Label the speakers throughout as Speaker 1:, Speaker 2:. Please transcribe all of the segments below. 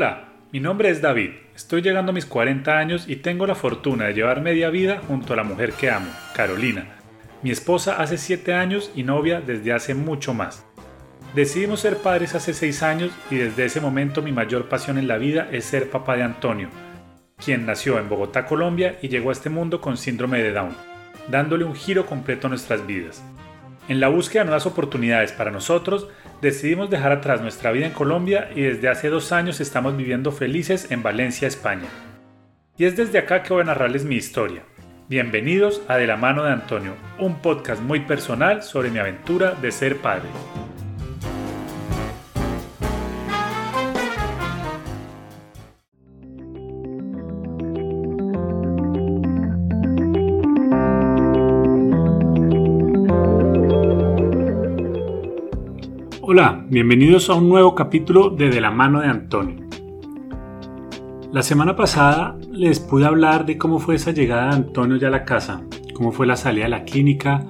Speaker 1: Hola, mi nombre es David, estoy llegando a mis 40 años y tengo la fortuna de llevar media vida junto a la mujer que amo, Carolina, mi esposa hace 7 años y novia desde hace mucho más. Decidimos ser padres hace 6 años y desde ese momento mi mayor pasión en la vida es ser papá de Antonio, quien nació en Bogotá, Colombia y llegó a este mundo con síndrome de Down, dándole un giro completo a nuestras vidas. En la búsqueda de nuevas oportunidades para nosotros, decidimos dejar atrás nuestra vida en Colombia y desde hace dos años estamos viviendo felices en Valencia, España. Y es desde acá que voy a narrarles mi historia. Bienvenidos a De la mano de Antonio, un podcast muy personal sobre mi aventura de ser padre. Hola, bienvenidos a un nuevo capítulo de De la mano de Antonio. La semana pasada les pude hablar de cómo fue esa llegada de Antonio ya a la casa, cómo fue la salida de la clínica,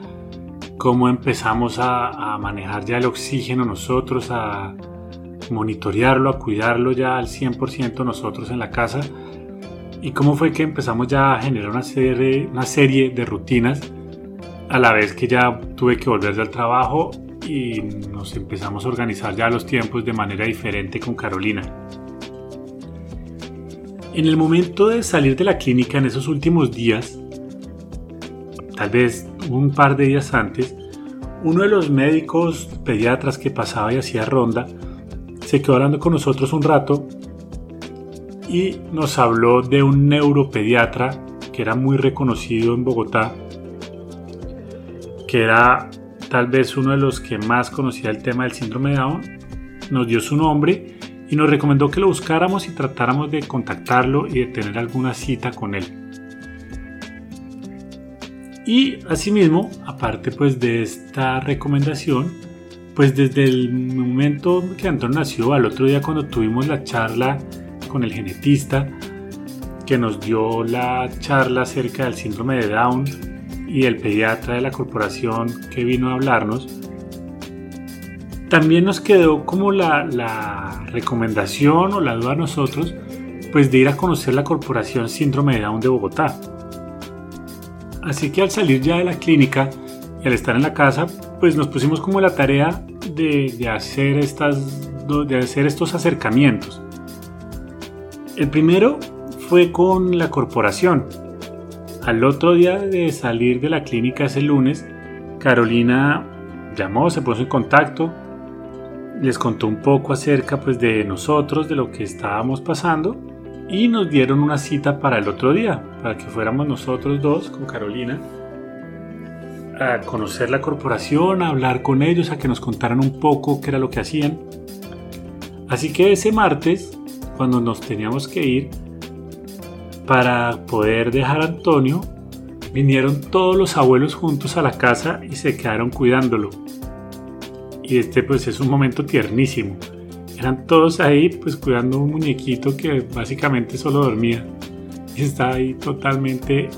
Speaker 1: cómo empezamos a, manejar ya el oxígeno nosotros, a monitorearlo, a cuidarlo ya al 100% nosotros en la casa y cómo fue que empezamos ya a generar una serie, una serie de rutinas a la vez que ya tuve que volver al trabajo y nos empezamos a organizar ya los tiempos de manera diferente con Carolina. En el momento de salir de la clínica en esos últimos días, tal vez un par de días antes, uno de los médicos pediatras que pasaba y hacía ronda se quedó hablando con nosotros un rato y nos habló de un neuropediatra que era muy reconocido en Bogotá, que era tal vez uno de los que más conocía el tema del síndrome de Down, nos dio su nombre y nos recomendó que lo buscáramos y tratáramos de contactarlo y de tener alguna cita con él. Y asimismo, aparte pues de esta recomendación, pues desde el momento que Antonio nació, al otro día cuando tuvimos la charla con el genetista, que nos dio la charla acerca del síndrome de Down y el pediatra de la corporación que vino a hablarnos, también nos quedó como la, recomendación o la duda a nosotros, pues de ir a conocer la corporación Síndrome de Down de Bogotá. Así que al salir ya de la clínica y al estar en la casa, pues nos pusimos como la tarea de, de hacer, estas, de hacer estos acercamientos. El primero fue con la corporación, al otro día de salir de la clínica ese lunes, Carolina llamó, se puso en contacto, les contó un poco acerca pues de nosotros, de lo que estábamos pasando y nos dieron una cita para el otro día, para que fuéramos nosotros dos con Carolina a conocer la corporación, a hablar con ellos, a que nos contaran un poco qué era lo que hacían. Así que ese martes, cuando nos teníamos que ir, para poder dejar a Antonio, vinieron todos los abuelos juntos a la casa y se quedaron cuidándolo. Y este pues es un momento tiernísimo. Eran todos ahí pues cuidando un muñequito que básicamente solo dormía. Y ahí totalmente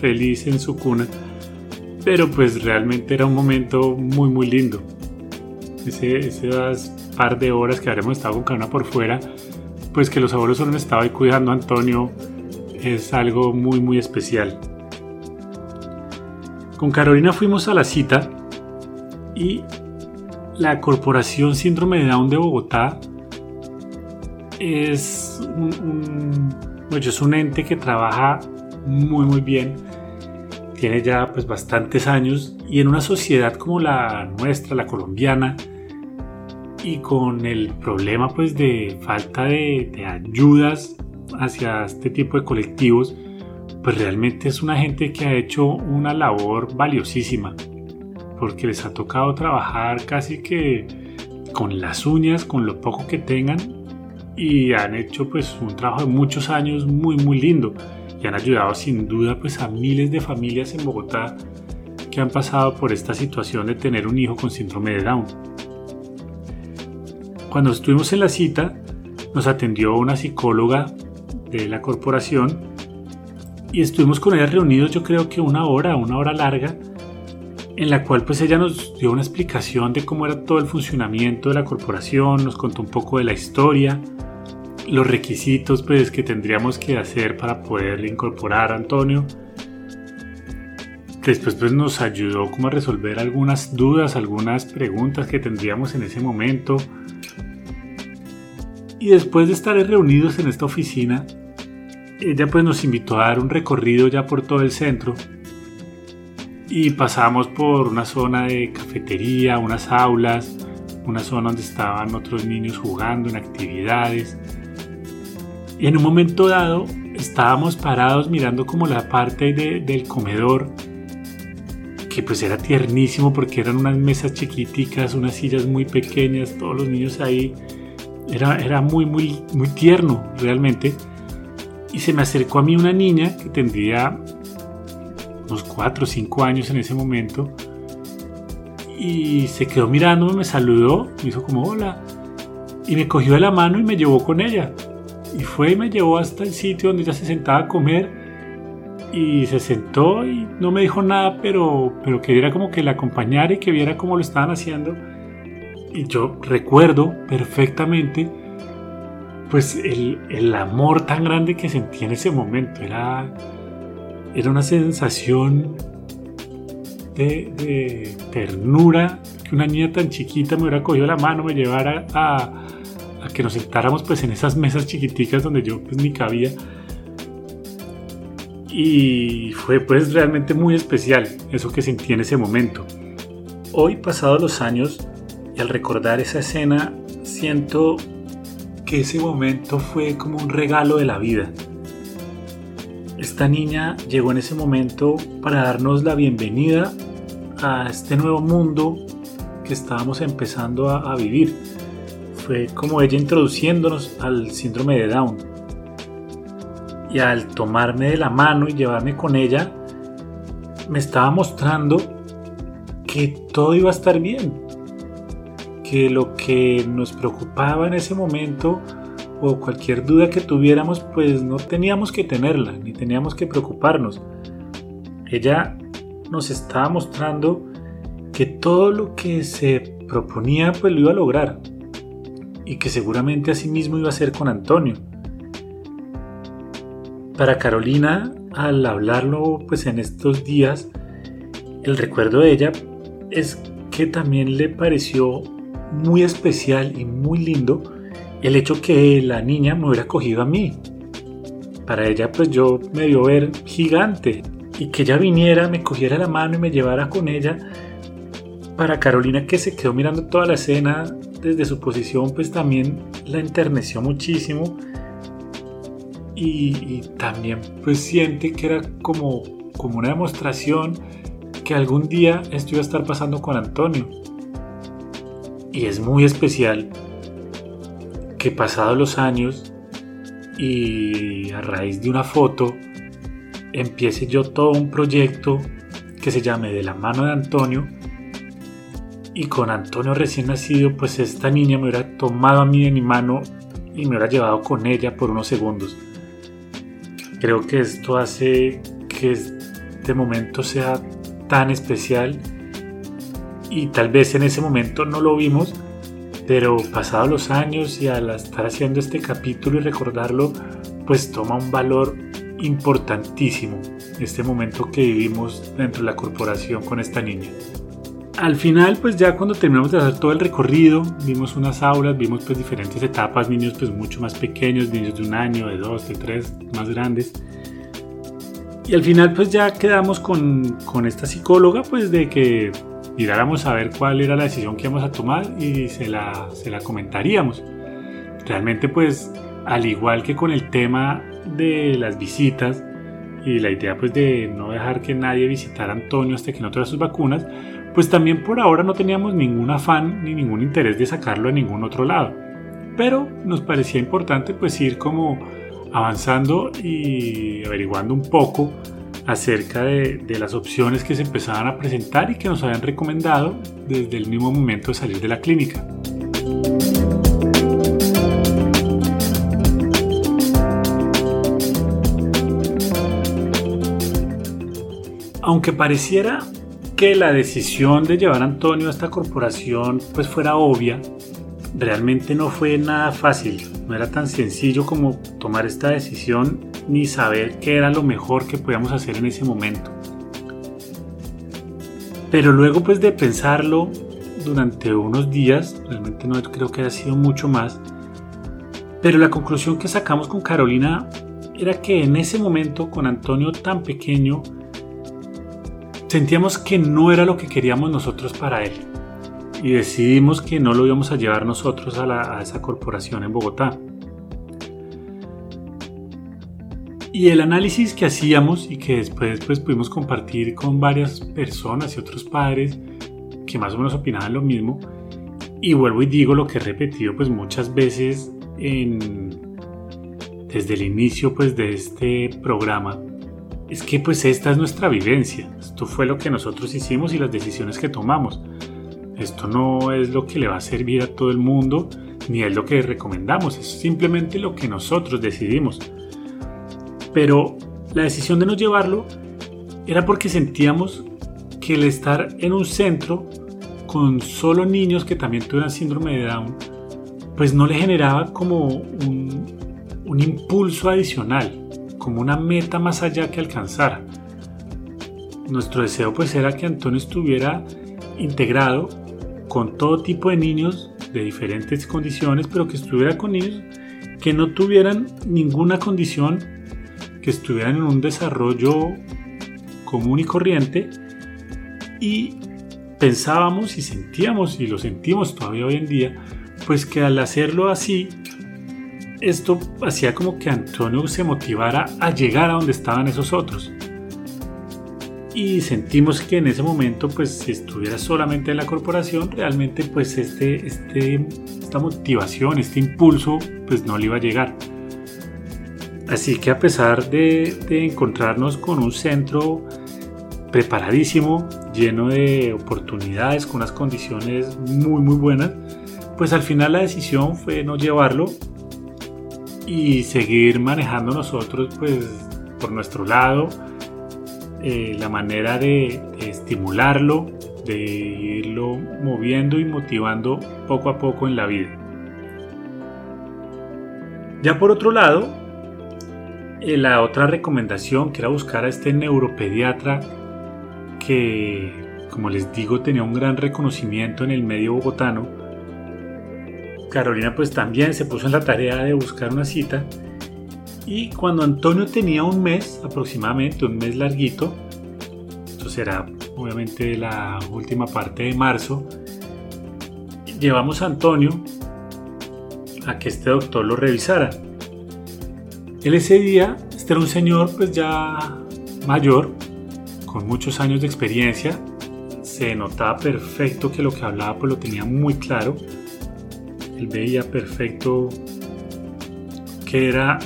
Speaker 1: feliz en su cuna. Pero pues realmente era un momento muy muy lindo. Ese, esas par de horas que habremos estado con Carona por fuera pues que los abuelos solo han estado ahí cuidando a Antonio es algo muy muy especial. Con Carolina fuimos a la cita y la Corporación Síndrome de Down de Bogotá es un, pues, es un ente que trabaja muy muy bien. Tiene ya pues bastantes años y en una sociedad como la nuestra, la colombiana, y con el problema pues de falta de, ayudas hacia este tipo de colectivos, pues realmente es una gente que ha hecho una labor valiosísima, porque les ha tocado trabajar casi que con las uñas, con lo poco que tengan, y han hecho pues un trabajo de muchos años muy muy lindo, y han ayudado sin duda pues a miles de familias en Bogotá que han pasado por esta situación de tener un hijo con síndrome de Down. Cuando estuvimos en la cita, nos atendió una psicóloga de la corporación y estuvimos con ella reunidos yo creo que una hora, una hora larga, en la cual pues ella nos dio una explicación de cómo era todo el funcionamiento de la corporación, nos contó un poco de la historia los requisitos pues, que tendríamos que hacer para poder incorporar a Antonio. Después pues, nos ayudó como a resolver algunas dudas, algunas preguntas que tendríamos en ese momento. Y después de estar reunidos en esta oficina, ella pues nos invitó a dar un recorrido ya por todo el centro y pasamos por una zona de cafetería, unas aulas, una zona donde estaban otros niños jugando en actividades. Y en un momento dado estábamos parados mirando como la parte del comedor, que pues era tiernísimo porque eran unas mesas chiquiticas, unas sillas muy pequeñas, todos los niños ahí era, era muy, muy, muy tierno realmente. Y se me acercó a mí una niña que tendría unos 4 o 5 años en ese momento. Y se quedó mirándome, me saludó, me hizo como hola. Y me cogió de la mano y me llevó con ella. Y fue y me llevó hasta el sitio donde ella se sentaba a comer. Y se sentó y no me dijo nada, pero, pero quería como que la acompañara y que viera cómo lo estaban haciendo y yo recuerdo perfectamente pues el, amor tan grande que sentí en ese momento. Era, era una sensación de, ternura, que una niña tan chiquita me hubiera cogido la mano, me llevara a, que nos sentáramos pues en esas mesas chiquiticas donde yo pues ni cabía. Y fue pues realmente muy especial eso que sentí en ese momento. Hoy, pasados los años, al recordar esa escena siento que ese momento fue como un regalo de la vida. Esta niña llegó en ese momento para darnos la bienvenida a este nuevo mundo que estábamos empezando a, a vivir. Fue como ella introduciéndonos al síndrome de Down. Y al tomarme de la mano y llevarme con ella, me estaba mostrando que todo iba a estar bien, que lo que nos preocupaba en ese momento o cualquier duda que tuviéramos, pues no teníamos que tenerla, ni teníamos que preocuparnos. Ella nos estaba mostrando que todo lo que se proponía, pues lo iba a lograr. Y que seguramente así mismo iba a ser con Antonio. Para Carolina, al hablarlo pues en estos días, el recuerdo de ella es que también le pareció muy especial y muy lindo el hecho que la niña me hubiera cogido a mí. Para ella pues yo me dio ver gigante y que ella viniera, me cogiera la mano y me llevara con ella. Para Carolina que se quedó mirando toda la escena desde su posición pues también la enterneció muchísimo y, también pues siente que era como, como una demostración que algún día esto iba a estar pasando con Antonio y es muy especial que pasados los años y a raíz de una foto empiece yo todo un proyecto que se llame De la mano de Antonio y con Antonio recién nacido pues esta niña me hubiera tomado a mí de mi mano y me hubiera llevado con ella por unos segundos. Creo que esto hace que este momento sea tan especial y tal vez en ese momento no lo vimos, pero pasados los años y al estar haciendo este capítulo y recordarlo, pues toma un valor importantísimo este momento que vivimos dentro de la corporación con esta niña. Al final, pues ya cuando terminamos de hacer todo el recorrido, vimos unas aulas, vimos pues diferentes etapas, niños pues mucho más pequeños, niños de un año, de dos, de tres, más grandes. Y al final pues ya quedamos con, con esta psicóloga pues de que miráramos a ver cuál era la decisión que íbamos a tomar y se la, se la comentaríamos. Realmente pues al igual que con el tema de las visitas y la idea pues de no dejar que nadie visitara a Antonio hasta que no tuviera sus vacunas, pues también por ahora no teníamos ningún afán ni ningún interés de sacarlo a ningún otro lado. Pero nos parecía importante pues ir como avanzando y averiguando un poco acerca de, las opciones que se empezaban a presentar y que nos habían recomendado desde el mismo momento de salir de la clínica. Aunque pareciera que la decisión de llevar a Antonio a esta corporación pues fuera obvia, realmente no fue nada fácil, no era tan sencillo como tomar esta decisión ni saber qué era lo mejor que podíamos hacer en ese momento. Pero luego pues de pensarlo durante unos días, realmente no creo que haya sido mucho más, pero la conclusión que sacamos con Carolina era que en ese momento con Antonio tan pequeño, sentíamos que no era lo que queríamos nosotros para él y decidimos que no lo íbamos a llevar nosotros a, esa corporación en Bogotá. Y el análisis que hacíamos y que después pues, pudimos compartir con varias personas y otros padres que más o menos opinaban lo mismo, y vuelvo y digo lo que he repetido pues muchas veces en, desde el inicio pues de este programa, es que pues esta es nuestra vivencia, esto fue lo que nosotros hicimos y las decisiones que tomamos. Esto no es lo que le va a servir a todo el mundo, ni es lo que recomendamos, es simplemente lo que nosotros decidimos. Pero la decisión de no llevarlo era porque sentíamos que el estar en un centro con solo niños que también tuvieran síndrome de Down, pues no le generaba como un, impulso adicional, como una meta más allá que alcanzar. Nuestro deseo pues era que Antonio estuviera integrado con todo tipo de niños de diferentes condiciones, pero que estuviera con niños que no tuvieran ninguna condición, que estuvieran en un desarrollo común y corriente y pensábamos y sentíamos y lo sentimos todavía hoy en día, pues que al hacerlo así, esto hacía como que Antonio se motivara a llegar a donde estaban esos otros y sentimos que en ese momento pues si estuviera solamente en la corporación realmente pues este, este, esta motivación, este impulso pues no le iba a llegar. Así que a pesar de, encontrarnos con un centro preparadísimo, lleno de oportunidades, con unas condiciones muy muy buenas, pues al final la decisión fue no llevarlo y seguir manejando nosotros pues por nuestro lado eh, la manera de, estimularlo, de irlo moviendo y motivando poco a poco en la vida. Ya por otro lado, la otra recomendación que era buscar a este neuropediatra que, como les digo, tenía un gran reconocimiento en el medio bogotano. Carolina pues también se puso en la tarea de buscar una cita y cuando Antonio tenía un mes, aproximadamente un mes larguito, esto será obviamente la última parte de marzo, llevamos a Antonio a que este doctor lo revisara. Él ese día, este era un señor pues ya mayor, con muchos años de experiencia, se notaba perfecto que lo que hablaba pues lo tenía muy claro. Él veía perfecto que era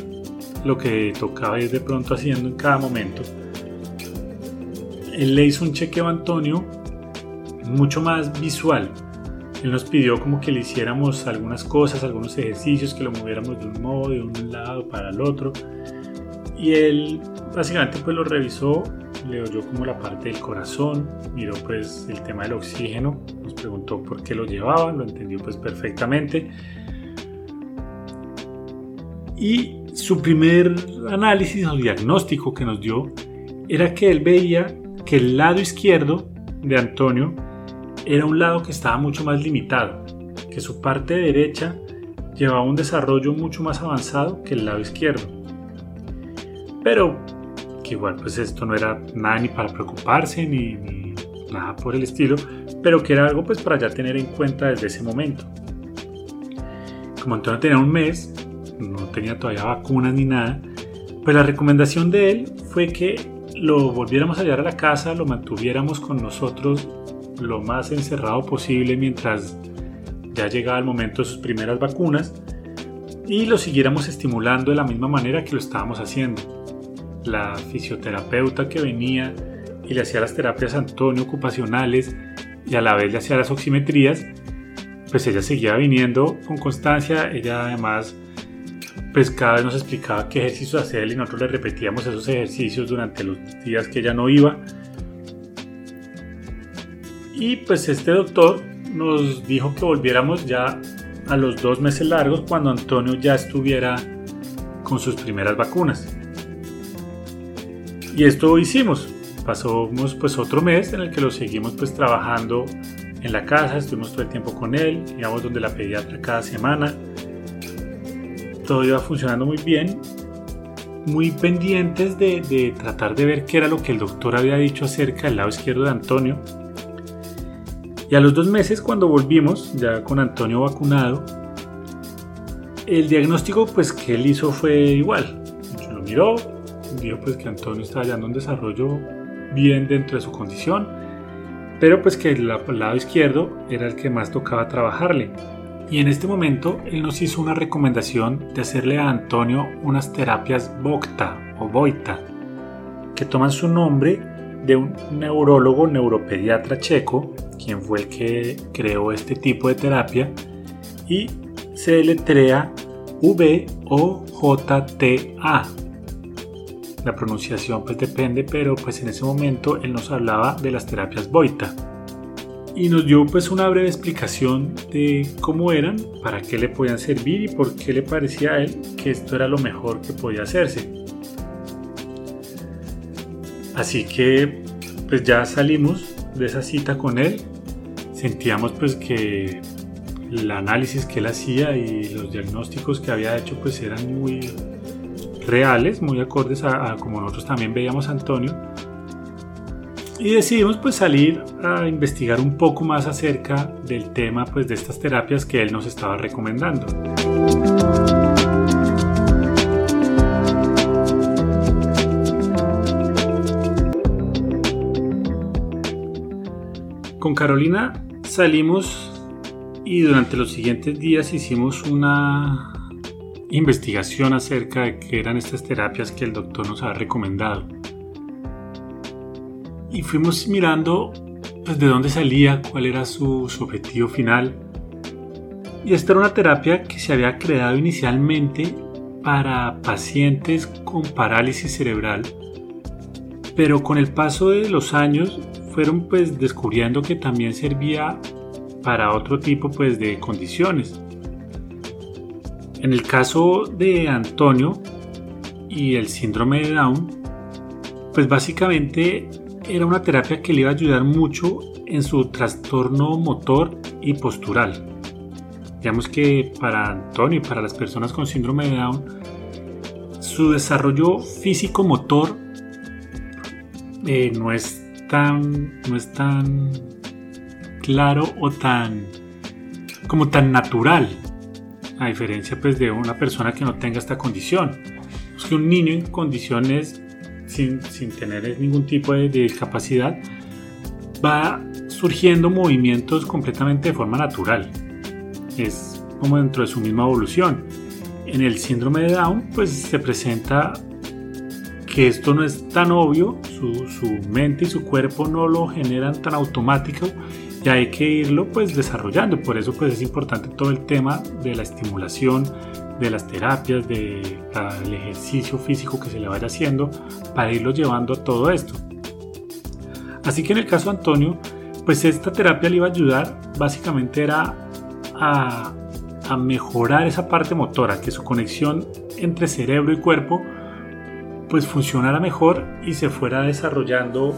Speaker 1: lo que tocaba ir de pronto haciendo en cada momento. Él le hizo un chequeo a Antonio mucho más visual. Él nos pidió como que le hiciéramos algunas cosas, algunos ejercicios, que lo moviéramos de un modo, de un lado para el otro. Y él básicamente pues lo revisó, le oyó como la parte del corazón, miró pues el tema del oxígeno, nos preguntó por qué lo llevaba, lo entendió pues perfectamente. Y su primer análisis o diagnóstico que nos dio era que él veía que el lado izquierdo de Antonio era un lado que estaba mucho más limitado, que su parte derecha llevaba un desarrollo mucho más avanzado que el lado izquierdo. Pero que igual pues esto no era nada ni para preocuparse ni, nada por el estilo, pero que era algo pues para ya tener en cuenta desde ese momento. Como Antonio tenía un mes, no tenía todavía vacunas ni nada, pues la recomendación de él fue que lo volviéramos a llevar a la casa, lo mantuviéramos con nosotros lo más encerrado posible mientras ya llegaba el momento de sus primeras vacunas y lo siguiéramos estimulando de la misma manera que lo estábamos haciendo. La fisioterapeuta que venía y le hacía las terapias Antonio ocupacionales y a la vez le hacía las oximetrías, pues ella seguía viniendo con constancia, ella además pues cada vez nos explicaba qué ejercicios hacer y nosotros le repetíamos esos ejercicios durante los días que ella no iba. Y pues este doctor nos dijo que volviéramos ya a los dos meses largos cuando Antonio ya estuviera con sus primeras vacunas. Y esto hicimos. Pasamos pues otro mes en el que lo seguimos pues trabajando en la casa, estuvimos todo el tiempo con él, íbamos donde la pediatra cada semana. Todo iba funcionando muy bien, muy pendientes de, de tratar de ver qué era lo que el doctor había dicho acerca del lado izquierdo de Antonio. Y a los dos meses cuando volvimos, ya con Antonio vacunado, el diagnóstico pues que él hizo fue igual. Se lo miró, dijo pues que Antonio estaba dando un desarrollo bien dentro de su condición, pero pues que el lado izquierdo era el que más tocaba trabajarle. Y en este momento él nos hizo una recomendación de hacerle a Antonio unas terapias Bocta o Boita, que toman su nombre de un neurólogo neuropediatra checo, quien fue el que creó este tipo de terapia, y se deletrea V-O-J-T-A. La pronunciación pues depende, pero pues en ese momento él nos hablaba de las terapias Boita. Y nos dio pues una breve explicación de cómo eran, para qué le podían servir y por qué le parecía a él que esto era lo mejor que podía hacerse. Así que pues ya salimos de esa cita con él. Sentíamos pues que el análisis que él hacía y los diagnósticos que había hecho pues eran muy reales, muy acordes a, como nosotros también veíamos Antonio. Y decidimos pues salir a investigar un poco más acerca del tema pues de estas terapias que él nos estaba recomendando. Con Carolina salimos y durante los siguientes días hicimos una investigación acerca de qué eran estas terapias que el doctor nos ha recomendado. Y fuimos mirando pues, de dónde salía, cuál era su, su objetivo final. Y esta era una terapia que se había creado inicialmente para pacientes con parálisis cerebral, pero con el paso de los años fueron pues descubriendo que también servía para otro tipo pues, de condiciones. En el caso de Antonio y el síndrome de Down, pues básicamente era una terapia que le iba a ayudar mucho en su trastorno motor y postural. Digamos que para Antonio y para las personas con síndrome de Down, su desarrollo físico-motor eh, no, es tan, no es tan claro o tan como tan natural a diferencia pues de una persona que no tenga esta condición. Que un niño en condiciones sin, sin tener ningún tipo de, discapacidad va surgiendo movimientos completamente de forma natural. Es como dentro de su misma evolución. En el síndrome de Down pues se presenta que esto no es tan obvio, su, su, mente y su cuerpo no lo generan tan automático y hay que irlo pues desarrollando. Por eso pues es importante todo el tema de la estimulación, de las terapias, del ejercicio físico que se le vaya haciendo para irlo llevando a todo esto. Así que en el caso de Antonio, pues esta terapia le iba a ayudar, básicamente era a, a mejorar esa parte motora, que su conexión entre cerebro y cuerpo pues funcionara mejor y se fuera desarrollando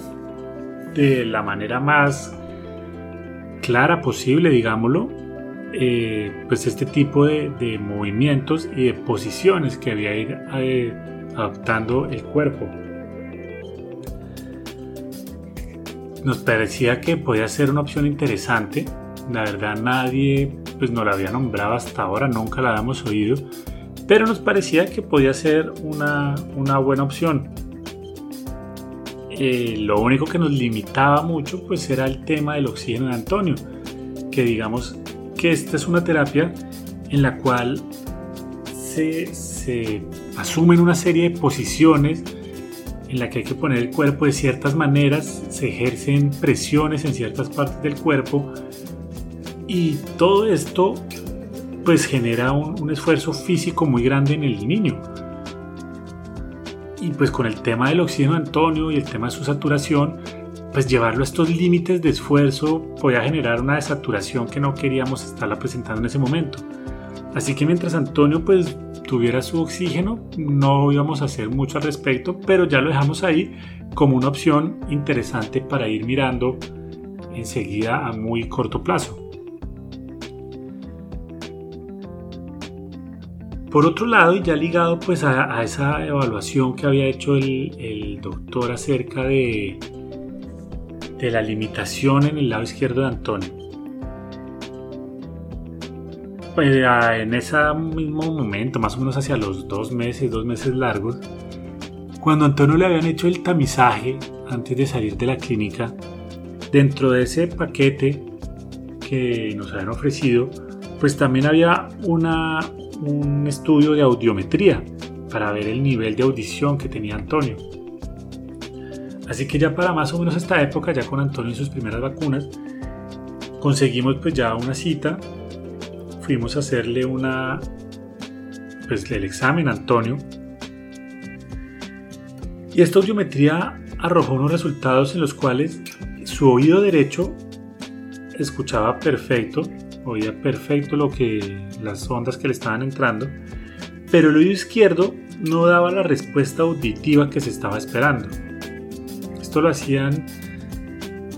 Speaker 1: de la manera más clara posible, digámoslo, eh, pues este tipo de, movimientos y de posiciones que había ir eh, adaptando el cuerpo. Nos parecía que podía ser una opción interesante. La verdad nadie pues no la había nombrado hasta ahora, nunca la habíamos oído, pero nos parecía que podía ser una, una buena opción. Eh, lo único que nos limitaba mucho pues era el tema del oxígeno de Antonio, que digamos que esta es una terapia en la cual se, se asumen una serie de posiciones en la que hay que poner el cuerpo de ciertas maneras, se ejercen presiones en ciertas partes del cuerpo y todo esto pues genera un, un esfuerzo físico muy grande en el niño y pues con el tema del oxígeno de Antonio y el tema de su saturación, pues llevarlo a estos límites de esfuerzo podía generar una desaturación que no queríamos estarla presentando en ese momento. Así que mientras Antonio pues tuviera su oxígeno, no íbamos a hacer mucho al respecto, pero ya lo dejamos ahí como una opción interesante para ir mirando enseguida a muy corto plazo. Por otro lado, y ya ligado pues a, esa evaluación que había hecho el, doctor acerca de, la limitación en el lado izquierdo de Antonio. Pues, en ese mismo momento, más o menos hacia los dos meses, dos meses largos, cuando Antonio le habían hecho el tamizaje antes de salir de la clínica, dentro de ese paquete que nos habían ofrecido, pues también había una, un estudio de audiometría para ver el nivel de audición que tenía Antonio. Así que ya para más o menos esta época, ya con Antonio y sus primeras vacunas, conseguimos pues ya una cita, fuimos a hacerle una, pues el examen a Antonio. Y esta audiometría arrojó unos resultados en los cuales su oído derecho escuchaba perfecto, oía perfecto lo que las ondas que le estaban entrando, pero el oído izquierdo no daba la respuesta auditiva que se estaba esperando. Esto lo hacían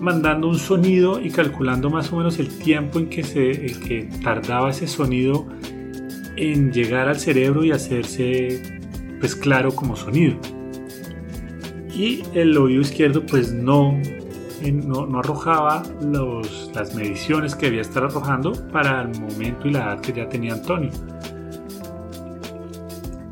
Speaker 1: mandando un sonido y calculando más o menos el tiempo en que, se, que tardaba ese sonido en llegar al cerebro y hacerse pues claro como sonido. Y el oído izquierdo pues no no, arrojaba las mediciones que debía estar arrojando para el momento y la edad que ya tenía Antonio.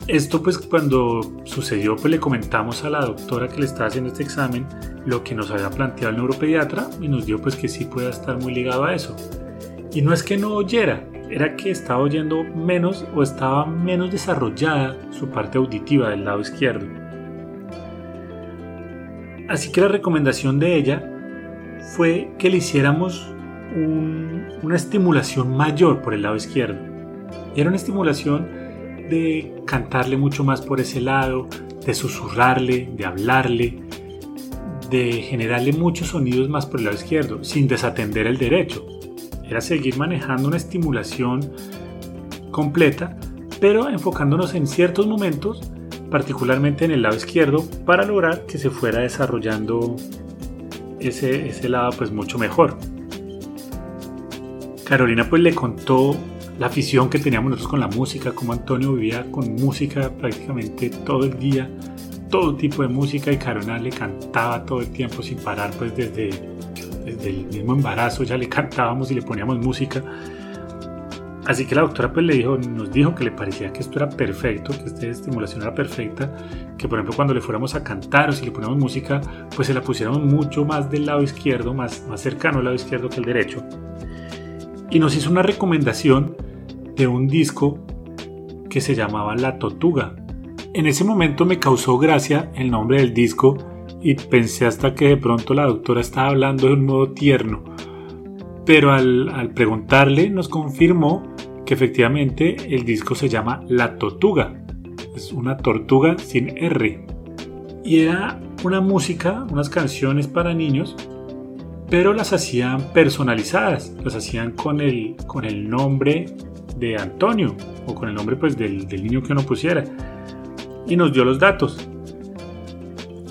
Speaker 1: Esto pues cuando sucedió pues le comentamos a la doctora que le estaba haciendo este examen lo que nos había planteado el neuropediatra y nos dio pues que sí pueda estar muy ligado a eso. Y no es que no oyera, era que estaba oyendo menos o estaba menos desarrollada su parte auditiva del lado izquierdo. Así que la recomendación de ella fue que le hiciéramos una estimulación mayor por el lado izquierdo. Era una estimulación de cantarle mucho más por ese lado, de susurrarle, de hablarle, de generarle muchos sonidos más por el lado izquierdo, sin desatender el derecho. Era seguir manejando una estimulación completa, pero enfocándonos en ciertos momentos, particularmente en el lado izquierdo, para lograr que se fuera desarrollando ese, ese lado pues mucho mejor. Carolina pues le contó la afición que teníamos nosotros con la música, como Antonio vivía con música prácticamente todo el día, todo tipo de música y Carolina le cantaba todo el tiempo sin parar pues desde, desde el mismo embarazo ya le cantábamos y le poníamos música Así que la doctora pues le dijo, nos dijo que le parecía que esto era perfecto, que esta estimulación era perfecta, que por ejemplo cuando le fuéramos a cantar o si le poníamos música, pues se la pusiéramos mucho más del lado izquierdo, más, más cercano al lado izquierdo que el derecho. Y nos hizo una recomendación de un disco que se llamaba La Tortuga. En ese momento me causó gracia el nombre del disco y pensé hasta que de pronto la doctora estaba hablando de un modo tierno. Pero al, al preguntarle nos confirmó que efectivamente el disco se llama La Tortuga. Es una tortuga sin R. Y era una música, unas canciones para niños, pero las hacían personalizadas, las hacían con el, con el nombre de Antonio o con el nombre pues del, del niño que uno pusiera. Y nos dio los datos.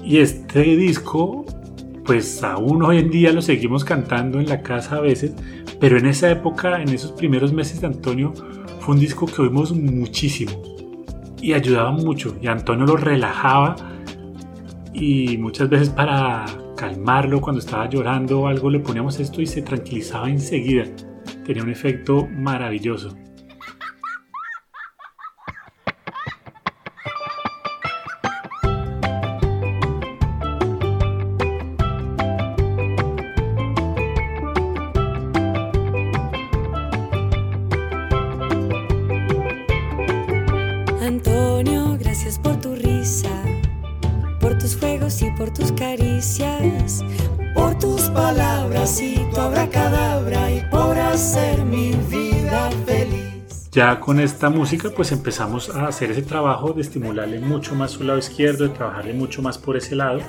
Speaker 1: Y este disco, pues aún hoy en día lo seguimos cantando en la casa a veces, pero en esa época, en esos primeros meses de Antonio, fue un disco que oímos muchísimo y ayudaba mucho. Y Antonio lo relajaba y muchas veces para calmarlo cuando estaba llorando o algo le poníamos esto y se tranquilizaba enseguida. Tenía un efecto maravilloso. Ya con esta música pues empezamos a hacer ese trabajo de estimularle mucho más su lado izquierdo, de trabajarle mucho más por ese lado.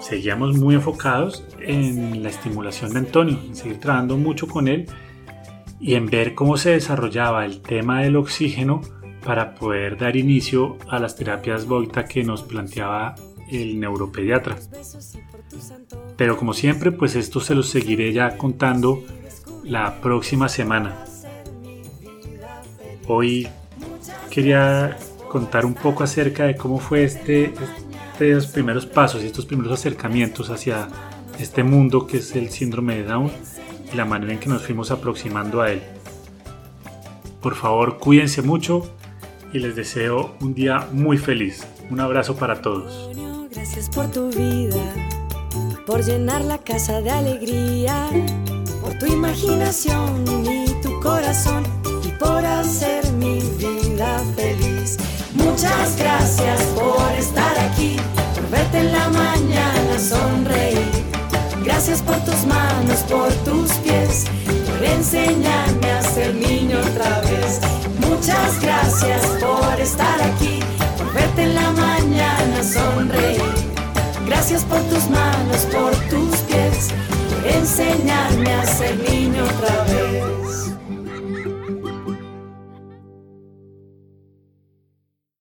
Speaker 1: seguíamos muy enfocados en la estimulación de Antonio, en seguir trabajando mucho con él y en ver cómo se desarrollaba el tema del oxígeno para poder dar inicio a las terapias Boita que nos planteaba el neuropediatra. Pero como siempre, pues esto se lo seguiré ya contando la próxima semana. Hoy quería contar un poco acerca de cómo fue este, estos primeros pasos y estos primeros acercamientos hacia este mundo que es el síndrome de Down y la manera en que nos fuimos aproximando a él. Por favor, cuídense mucho y les deseo un día muy feliz. Un abrazo para todos.
Speaker 2: Por llenar la casa de alegría, por tu imaginación y tu corazón y por hacer mi vida feliz. Muchas gracias por estar aquí, por verte en la mañana sonreír. Gracias por tus manos, por tus pies, por enseñarme a ser niño otra vez. Muchas gracias por estar aquí, por verte en la mañana sonreír. Gracias por tus manos, por tus pies, enseñarme a ser niño otra vez.